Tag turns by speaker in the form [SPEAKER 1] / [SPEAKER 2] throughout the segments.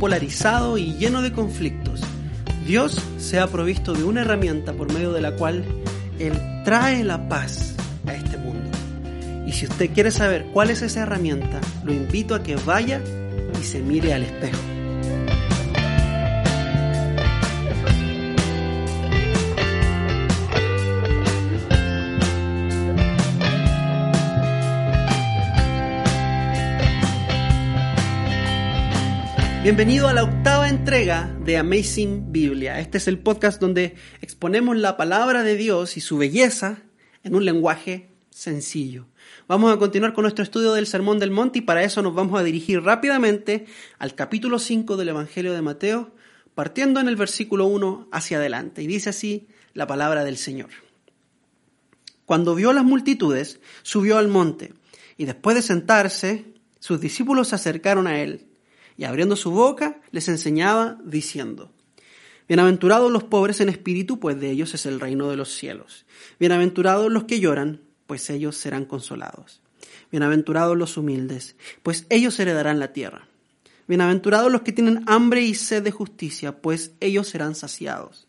[SPEAKER 1] polarizado y lleno de conflictos, Dios se ha provisto de una herramienta por medio de la cual Él trae la paz a este mundo. Y si usted quiere saber cuál es esa herramienta, lo invito a que vaya y se mire al espejo. Bienvenido a la octava entrega de Amazing Biblia. Este es el podcast donde exponemos la palabra de Dios y su belleza en un lenguaje sencillo. Vamos a continuar con nuestro estudio del Sermón del Monte y para eso nos vamos a dirigir rápidamente al capítulo 5 del Evangelio de Mateo, partiendo en el versículo 1 hacia adelante. Y dice así la palabra del Señor. Cuando vio las multitudes, subió al monte y después de sentarse, sus discípulos se acercaron a él y abriendo su boca les enseñaba diciendo, Bienaventurados los pobres en espíritu, pues de ellos es el reino de los cielos. Bienaventurados los que lloran, pues ellos serán consolados. Bienaventurados los humildes, pues ellos heredarán la tierra. Bienaventurados los que tienen hambre y sed de justicia, pues ellos serán saciados.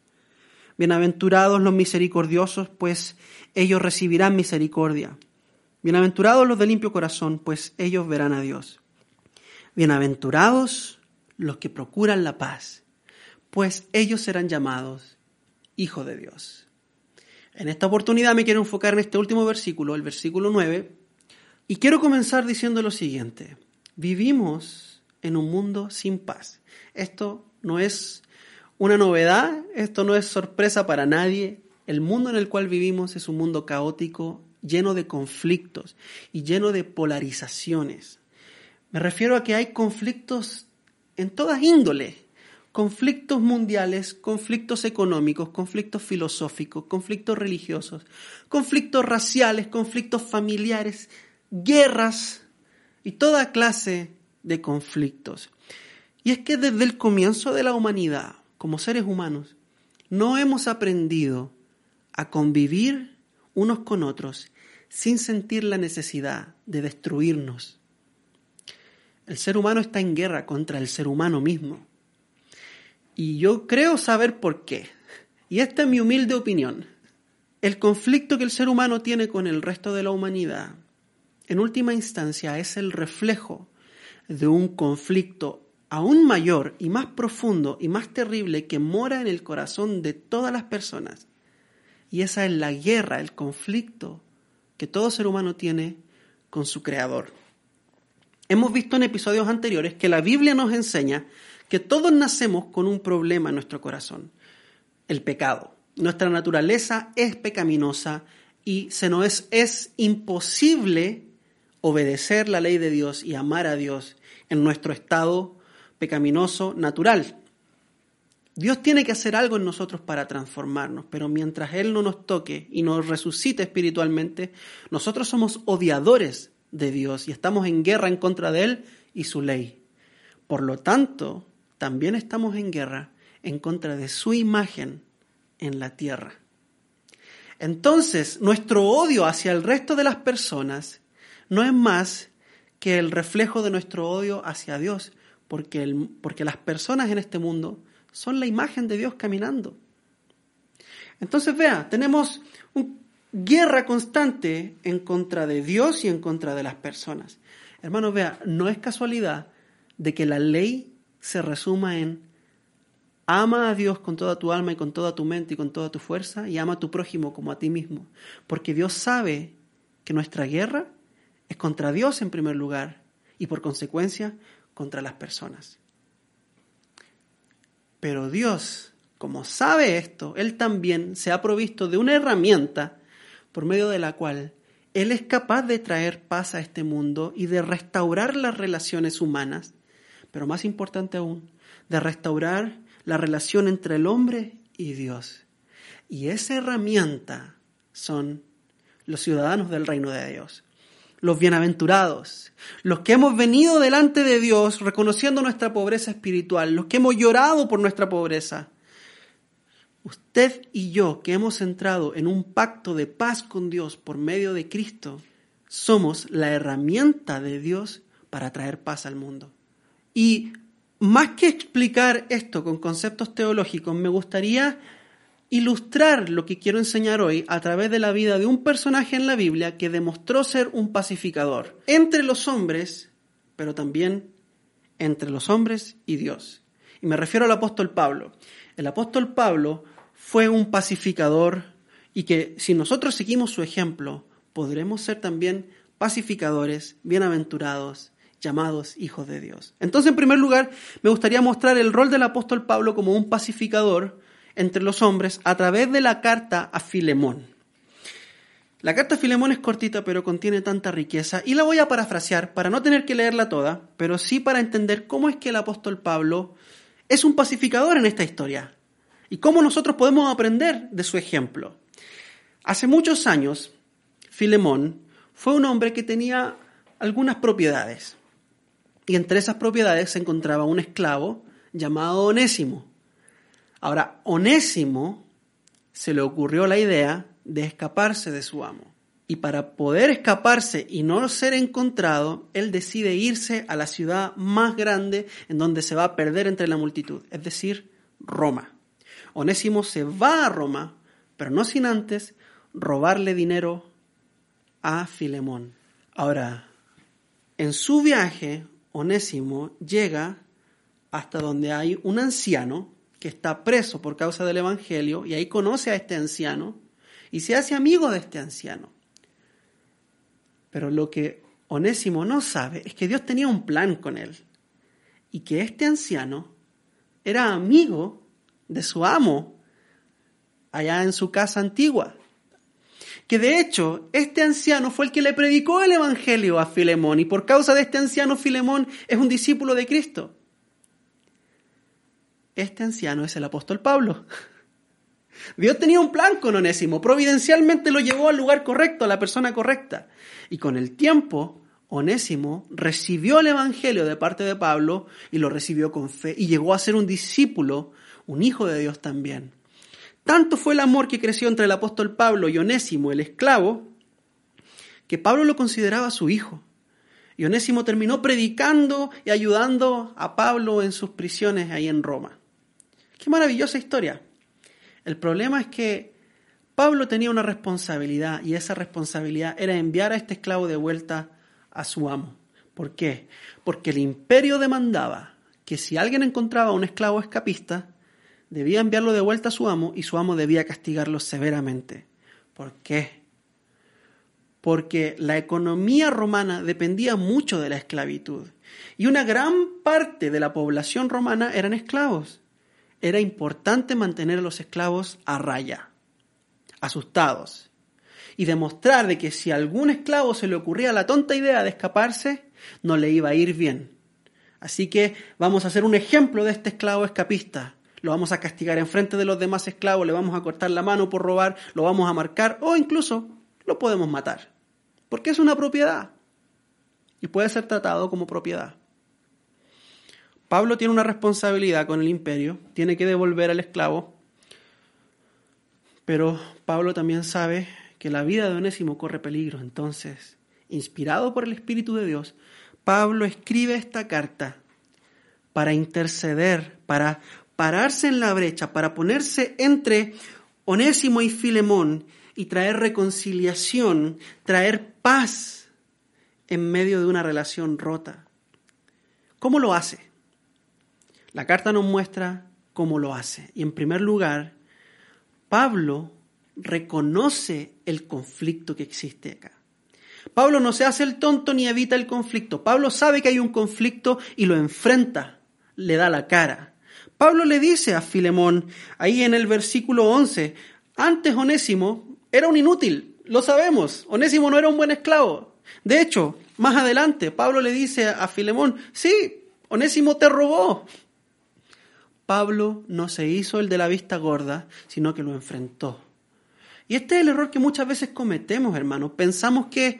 [SPEAKER 1] Bienaventurados los misericordiosos, pues ellos recibirán misericordia. Bienaventurados los de limpio corazón, pues ellos verán a Dios. Bienaventurados los que procuran la paz, pues ellos serán llamados hijos de Dios. En esta oportunidad me quiero enfocar en este último versículo, el versículo 9, y quiero comenzar diciendo lo siguiente. Vivimos en un mundo sin paz. Esto no es una novedad, esto no es sorpresa para nadie. El mundo en el cual vivimos es un mundo caótico, lleno de conflictos y lleno de polarizaciones. Me refiero a que hay conflictos en todas índoles, conflictos mundiales, conflictos económicos, conflictos filosóficos, conflictos religiosos, conflictos raciales, conflictos familiares, guerras y toda clase de conflictos. Y es que desde el comienzo de la humanidad, como seres humanos, no hemos aprendido a convivir unos con otros sin sentir la necesidad de destruirnos el ser humano está en guerra contra el ser humano mismo. Y yo creo saber por qué. Y esta es mi humilde opinión. El conflicto que el ser humano tiene con el resto de la humanidad, en última instancia, es el reflejo de un conflicto aún mayor y más profundo y más terrible que mora en el corazón de todas las personas. Y esa es la guerra, el conflicto que todo ser humano tiene con su creador. Hemos visto en episodios anteriores que la Biblia nos enseña que todos nacemos con un problema en nuestro corazón, el pecado. Nuestra naturaleza es pecaminosa y se es, es imposible obedecer la ley de Dios y amar a Dios en nuestro estado pecaminoso natural. Dios tiene que hacer algo en nosotros para transformarnos, pero mientras Él no nos toque y nos resucite espiritualmente, nosotros somos odiadores de Dios y estamos en guerra en contra de Él y su ley. Por lo tanto, también estamos en guerra en contra de su imagen en la tierra. Entonces, nuestro odio hacia el resto de las personas no es más que el reflejo de nuestro odio hacia Dios, porque, el, porque las personas en este mundo son la imagen de Dios caminando. Entonces, vea, tenemos un guerra constante en contra de Dios y en contra de las personas. Hermanos, vea, no es casualidad de que la ley se resuma en ama a Dios con toda tu alma y con toda tu mente y con toda tu fuerza y ama a tu prójimo como a ti mismo. Porque Dios sabe que nuestra guerra es contra Dios en primer lugar y por consecuencia contra las personas. Pero Dios, como sabe esto, Él también se ha provisto de una herramienta por medio de la cual Él es capaz de traer paz a este mundo y de restaurar las relaciones humanas, pero más importante aún, de restaurar la relación entre el hombre y Dios. Y esa herramienta son los ciudadanos del reino de Dios, los bienaventurados, los que hemos venido delante de Dios reconociendo nuestra pobreza espiritual, los que hemos llorado por nuestra pobreza, Usted y yo que hemos entrado en un pacto de paz con Dios por medio de Cristo, somos la herramienta de Dios para traer paz al mundo. Y más que explicar esto con conceptos teológicos, me gustaría ilustrar lo que quiero enseñar hoy a través de la vida de un personaje en la Biblia que demostró ser un pacificador entre los hombres, pero también entre los hombres y Dios. Y me refiero al apóstol Pablo. El apóstol Pablo fue un pacificador y que si nosotros seguimos su ejemplo, podremos ser también pacificadores, bienaventurados, llamados hijos de Dios. Entonces, en primer lugar, me gustaría mostrar el rol del apóstol Pablo como un pacificador entre los hombres a través de la carta a Filemón. La carta a Filemón es cortita, pero contiene tanta riqueza, y la voy a parafrasear para no tener que leerla toda, pero sí para entender cómo es que el apóstol Pablo es un pacificador en esta historia y cómo nosotros podemos aprender de su ejemplo. Hace muchos años, Filemón fue un hombre que tenía algunas propiedades. Y entre esas propiedades se encontraba un esclavo llamado Onésimo. Ahora, Onésimo se le ocurrió la idea de escaparse de su amo. Y para poder escaparse y no ser encontrado, él decide irse a la ciudad más grande en donde se va a perder entre la multitud, es decir, Roma. Onésimo se va a Roma, pero no sin antes robarle dinero a Filemón. Ahora, en su viaje, Onésimo llega hasta donde hay un anciano que está preso por causa del Evangelio y ahí conoce a este anciano y se hace amigo de este anciano. Pero lo que Onésimo no sabe es que Dios tenía un plan con él y que este anciano era amigo de su amo allá en su casa antigua que de hecho este anciano fue el que le predicó el Evangelio a Filemón y por causa de este anciano Filemón es un discípulo de Cristo. Este anciano es el apóstol Pablo. Dios tenía un plan con Onésimo, providencialmente lo llevó al lugar correcto, a la persona correcta. Y con el tiempo, Onésimo recibió el Evangelio de parte de Pablo y lo recibió con fe y llegó a ser un discípulo, un hijo de Dios también. Tanto fue el amor que creció entre el apóstol Pablo y Onésimo, el esclavo, que Pablo lo consideraba su hijo. Y Onésimo terminó predicando y ayudando a Pablo en sus prisiones ahí en Roma. Qué maravillosa historia. El problema es que Pablo tenía una responsabilidad y esa responsabilidad era enviar a este esclavo de vuelta a su amo. ¿Por qué? Porque el imperio demandaba que si alguien encontraba a un esclavo escapista, debía enviarlo de vuelta a su amo y su amo debía castigarlo severamente. ¿Por qué? Porque la economía romana dependía mucho de la esclavitud y una gran parte de la población romana eran esclavos. Era importante mantener a los esclavos a raya, asustados, y demostrar de que si a algún esclavo se le ocurría la tonta idea de escaparse, no le iba a ir bien. Así que vamos a hacer un ejemplo de este esclavo escapista lo vamos a castigar en frente de los demás esclavos, le vamos a cortar la mano por robar, lo vamos a marcar o incluso lo podemos matar. Porque es una propiedad y puede ser tratado como propiedad. Pablo tiene una responsabilidad con el imperio, tiene que devolver al esclavo, pero Pablo también sabe que la vida de Onésimo corre peligro. Entonces, inspirado por el Espíritu de Dios, Pablo escribe esta carta para interceder, para pararse en la brecha, para ponerse entre Onésimo y Filemón y traer reconciliación, traer paz en medio de una relación rota. ¿Cómo lo hace? La carta nos muestra cómo lo hace. Y en primer lugar, Pablo reconoce el conflicto que existe acá. Pablo no se hace el tonto ni evita el conflicto. Pablo sabe que hay un conflicto y lo enfrenta, le da la cara. Pablo le dice a Filemón, ahí en el versículo 11, antes Onésimo era un inútil, lo sabemos, Onésimo no era un buen esclavo. De hecho, más adelante, Pablo le dice a Filemón, sí, Onésimo te robó. Pablo no se hizo el de la vista gorda, sino que lo enfrentó. Y este es el error que muchas veces cometemos, hermanos. Pensamos que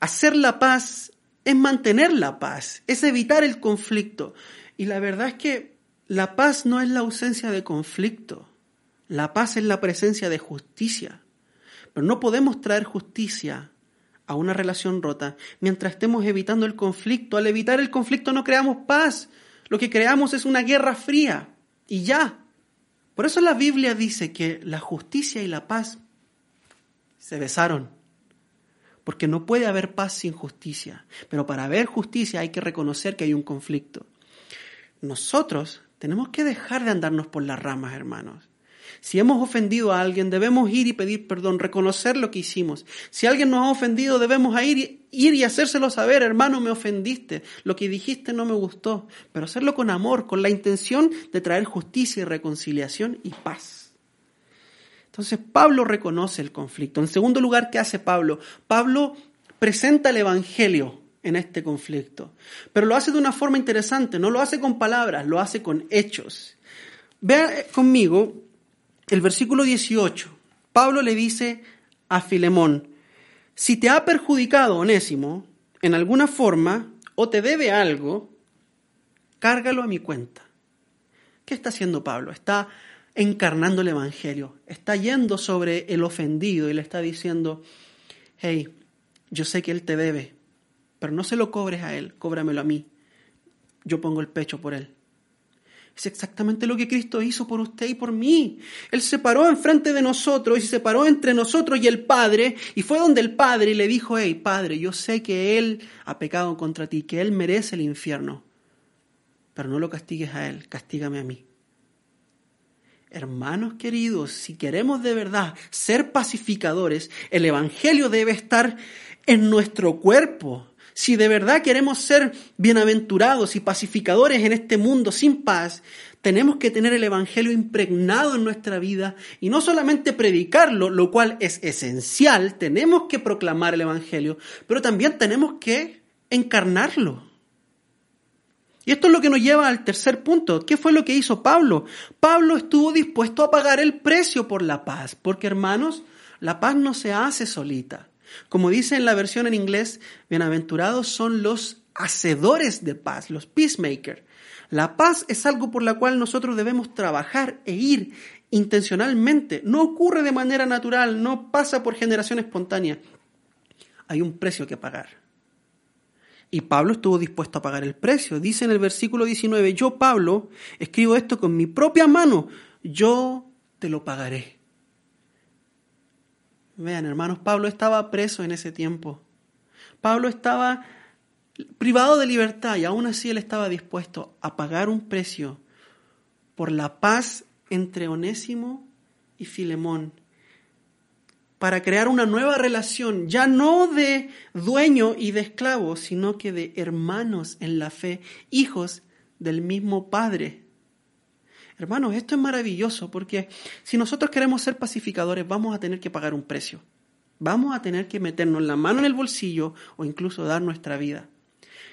[SPEAKER 1] hacer la paz es mantener la paz, es evitar el conflicto. Y la verdad es que la paz no es la ausencia de conflicto, la paz es la presencia de justicia. Pero no podemos traer justicia a una relación rota mientras estemos evitando el conflicto. Al evitar el conflicto no creamos paz, lo que creamos es una guerra fría y ya. Por eso la Biblia dice que la justicia y la paz se besaron. Porque no puede haber paz sin justicia. Pero para haber justicia hay que reconocer que hay un conflicto. Nosotros tenemos que dejar de andarnos por las ramas, hermanos. Si hemos ofendido a alguien, debemos ir y pedir perdón, reconocer lo que hicimos. Si alguien nos ha ofendido, debemos ir, ir y hacérselo saber, hermano, me ofendiste, lo que dijiste no me gustó, pero hacerlo con amor, con la intención de traer justicia y reconciliación y paz. Entonces Pablo reconoce el conflicto. En segundo lugar, ¿qué hace Pablo? Pablo presenta el Evangelio en este conflicto, pero lo hace de una forma interesante, no lo hace con palabras, lo hace con hechos. Vea conmigo el versículo 18, Pablo le dice a Filemón, si te ha perjudicado Onésimo en alguna forma o te debe algo, cárgalo a mi cuenta. ¿Qué está haciendo Pablo? Está encarnando el Evangelio, está yendo sobre el ofendido y le está diciendo, hey, yo sé que él te debe, pero no se lo cobres a él, cóbramelo a mí. Yo pongo el pecho por él. Es exactamente lo que Cristo hizo por usted y por mí. Él se paró enfrente de nosotros y se paró entre nosotros y el Padre y fue donde el Padre le dijo, hey Padre, yo sé que Él ha pecado contra ti, que Él merece el infierno, pero no lo castigues a Él, castígame a mí. Hermanos queridos, si queremos de verdad ser pacificadores, el Evangelio debe estar en nuestro cuerpo, si de verdad queremos ser bienaventurados y pacificadores en este mundo sin paz, tenemos que tener el Evangelio impregnado en nuestra vida y no solamente predicarlo, lo cual es esencial, tenemos que proclamar el Evangelio, pero también tenemos que encarnarlo. Y esto es lo que nos lleva al tercer punto. ¿Qué fue lo que hizo Pablo? Pablo estuvo dispuesto a pagar el precio por la paz, porque hermanos, la paz no se hace solita. Como dice en la versión en inglés, bienaventurados son los hacedores de paz, los peacemakers. La paz es algo por la cual nosotros debemos trabajar e ir intencionalmente. No ocurre de manera natural, no pasa por generación espontánea. Hay un precio que pagar. Y Pablo estuvo dispuesto a pagar el precio. Dice en el versículo 19, yo Pablo escribo esto con mi propia mano, yo te lo pagaré. Vean, hermanos, Pablo estaba preso en ese tiempo. Pablo estaba privado de libertad y aún así él estaba dispuesto a pagar un precio por la paz entre Onésimo y Filemón para crear una nueva relación, ya no de dueño y de esclavo, sino que de hermanos en la fe, hijos del mismo Padre. Hermanos, esto es maravilloso porque si nosotros queremos ser pacificadores vamos a tener que pagar un precio. Vamos a tener que meternos la mano en el bolsillo o incluso dar nuestra vida.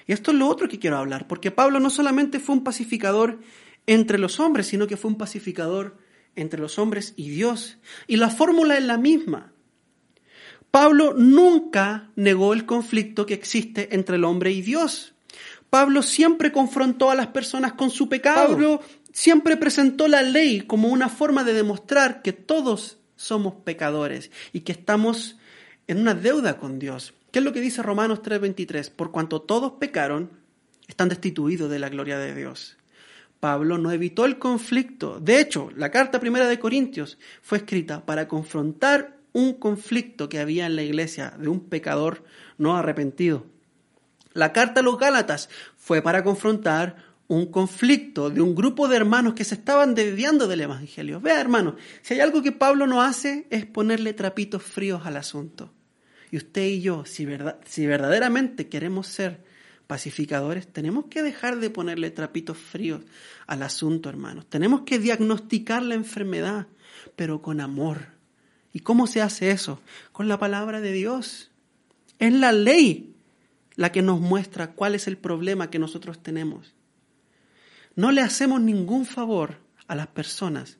[SPEAKER 1] Y esto es lo otro que quiero hablar, porque Pablo no solamente fue un pacificador entre los hombres, sino que fue un pacificador entre los hombres y Dios. Y la fórmula es la misma. Pablo nunca negó el conflicto que existe entre el hombre y Dios. Pablo siempre confrontó a las personas con su pecado. Siempre presentó la ley como una forma de demostrar que todos somos pecadores y que estamos en una deuda con Dios. ¿Qué es lo que dice Romanos 3:23? Por cuanto todos pecaron, están destituidos de la gloria de Dios. Pablo no evitó el conflicto. De hecho, la carta primera de Corintios fue escrita para confrontar un conflicto que había en la iglesia de un pecador no arrepentido. La carta a los Gálatas fue para confrontar un conflicto de un grupo de hermanos que se estaban desviando del Evangelio. Vea, hermano, si hay algo que Pablo no hace es ponerle trapitos fríos al asunto. Y usted y yo, si, verdad, si verdaderamente queremos ser pacificadores, tenemos que dejar de ponerle trapitos fríos al asunto, hermanos. Tenemos que diagnosticar la enfermedad, pero con amor. ¿Y cómo se hace eso? Con la palabra de Dios. Es la ley la que nos muestra cuál es el problema que nosotros tenemos. No le hacemos ningún favor a las personas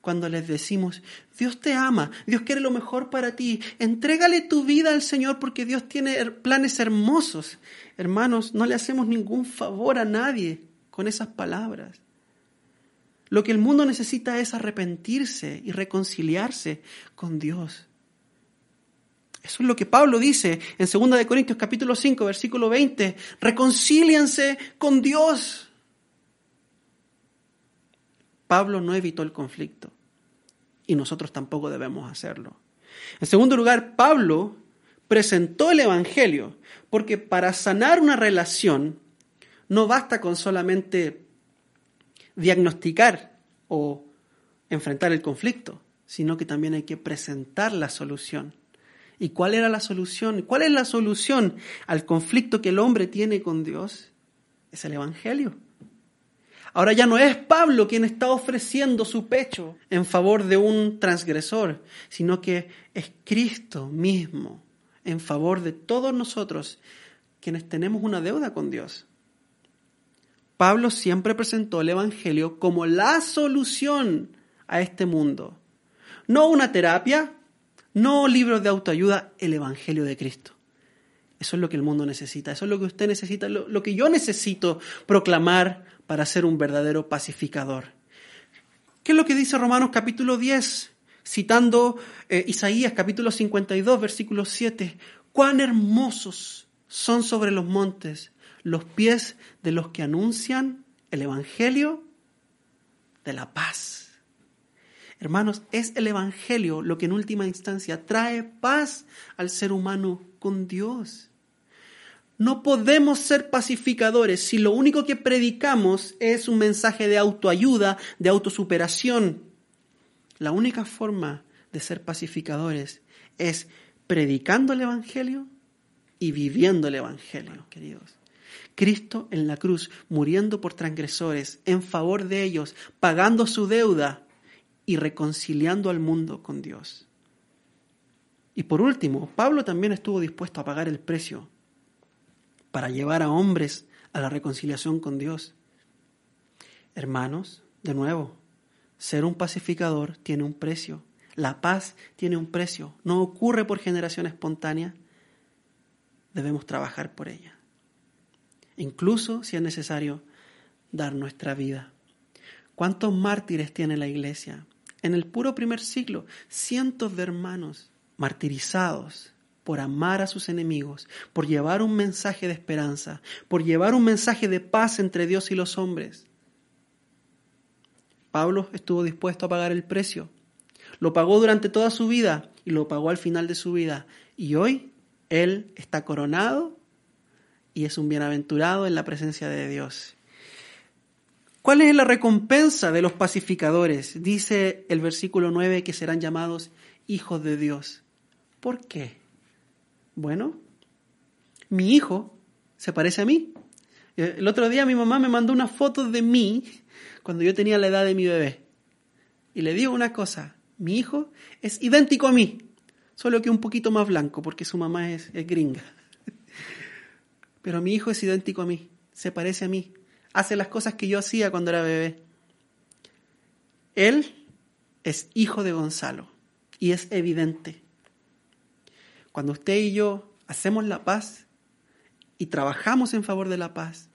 [SPEAKER 1] cuando les decimos, Dios te ama, Dios quiere lo mejor para ti, entrégale tu vida al Señor porque Dios tiene planes hermosos. Hermanos, no le hacemos ningún favor a nadie con esas palabras. Lo que el mundo necesita es arrepentirse y reconciliarse con Dios. Eso es lo que Pablo dice en 2 Corintios capítulo 5, versículo 20. Reconcílianse con Dios. Pablo no evitó el conflicto y nosotros tampoco debemos hacerlo. En segundo lugar, Pablo presentó el Evangelio, porque para sanar una relación no basta con solamente diagnosticar o enfrentar el conflicto, sino que también hay que presentar la solución. ¿Y cuál era la solución? ¿Cuál es la solución al conflicto que el hombre tiene con Dios? Es el Evangelio. Ahora ya no es Pablo quien está ofreciendo su pecho en favor de un transgresor, sino que es Cristo mismo en favor de todos nosotros quienes tenemos una deuda con Dios. Pablo siempre presentó el Evangelio como la solución a este mundo. No una terapia, no libros de autoayuda, el Evangelio de Cristo. Eso es lo que el mundo necesita, eso es lo que usted necesita, lo, que yo necesito proclamar para ser un verdadero pacificador. ¿Qué es lo que dice Romanos capítulo 10? Citando eh, Isaías capítulo 52, versículo 7. Cuán hermosos son sobre los montes los pies de los que anuncian el Evangelio de la paz. Hermanos, es el Evangelio lo que en última instancia trae paz al ser humano con Dios. No podemos ser pacificadores si lo único que predicamos es un mensaje de autoayuda, de autosuperación. La única forma de ser pacificadores es predicando el Evangelio y viviendo el Evangelio, queridos. Cristo en la cruz, muriendo por transgresores, en favor de ellos, pagando su deuda y reconciliando al mundo con Dios. Y por último, Pablo también estuvo dispuesto a pagar el precio para llevar a hombres a la reconciliación con Dios. Hermanos, de nuevo, ser un pacificador tiene un precio. La paz tiene un precio. No ocurre por generación espontánea. Debemos trabajar por ella. Incluso si es necesario dar nuestra vida. ¿Cuántos mártires tiene la iglesia? En el puro primer siglo, cientos de hermanos martirizados por amar a sus enemigos, por llevar un mensaje de esperanza, por llevar un mensaje de paz entre Dios y los hombres. Pablo estuvo dispuesto a pagar el precio. Lo pagó durante toda su vida y lo pagó al final de su vida. Y hoy él está coronado y es un bienaventurado en la presencia de Dios. ¿Cuál es la recompensa de los pacificadores? Dice el versículo 9 que serán llamados hijos de Dios. ¿Por qué? Bueno, mi hijo se parece a mí. El otro día mi mamá me mandó una foto de mí cuando yo tenía la edad de mi bebé. Y le digo una cosa, mi hijo es idéntico a mí, solo que un poquito más blanco porque su mamá es, gringa. Pero mi hijo es idéntico a mí, se parece a mí, hace las cosas que yo hacía cuando era bebé. Él es hijo de Gonzalo y es evidente. Cuando usted y yo hacemos la paz y trabajamos en favor de la paz,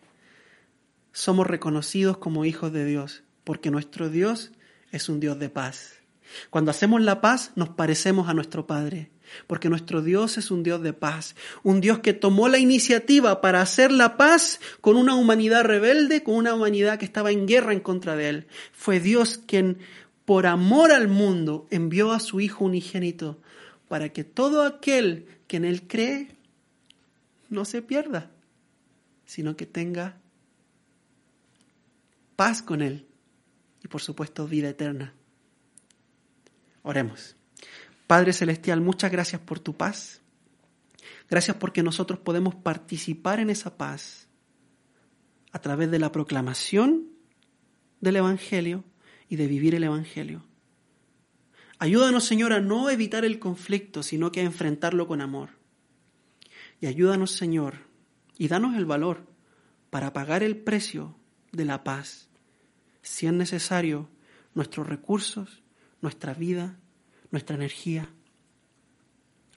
[SPEAKER 1] somos reconocidos como hijos de Dios, porque nuestro Dios es un Dios de paz. Cuando hacemos la paz nos parecemos a nuestro Padre, porque nuestro Dios es un Dios de paz, un Dios que tomó la iniciativa para hacer la paz con una humanidad rebelde, con una humanidad que estaba en guerra en contra de él. Fue Dios quien, por amor al mundo, envió a su Hijo unigénito para que todo aquel que en Él cree no se pierda, sino que tenga paz con Él y por supuesto vida eterna. Oremos. Padre Celestial, muchas gracias por tu paz. Gracias porque nosotros podemos participar en esa paz a través de la proclamación del Evangelio y de vivir el Evangelio. Ayúdanos, Señor, a no evitar el conflicto, sino que a enfrentarlo con amor. Y ayúdanos, Señor, y danos el valor para pagar el precio de la paz, si es necesario, nuestros recursos, nuestra vida, nuestra energía.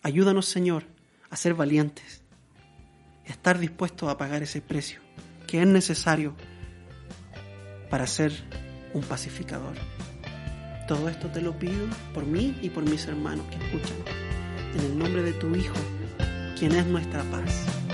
[SPEAKER 1] Ayúdanos, Señor, a ser valientes y a estar dispuestos a pagar ese precio que es necesario para ser un pacificador. Todo esto te lo pido por mí y por mis hermanos que escuchan. En el nombre de tu Hijo, quien es nuestra paz.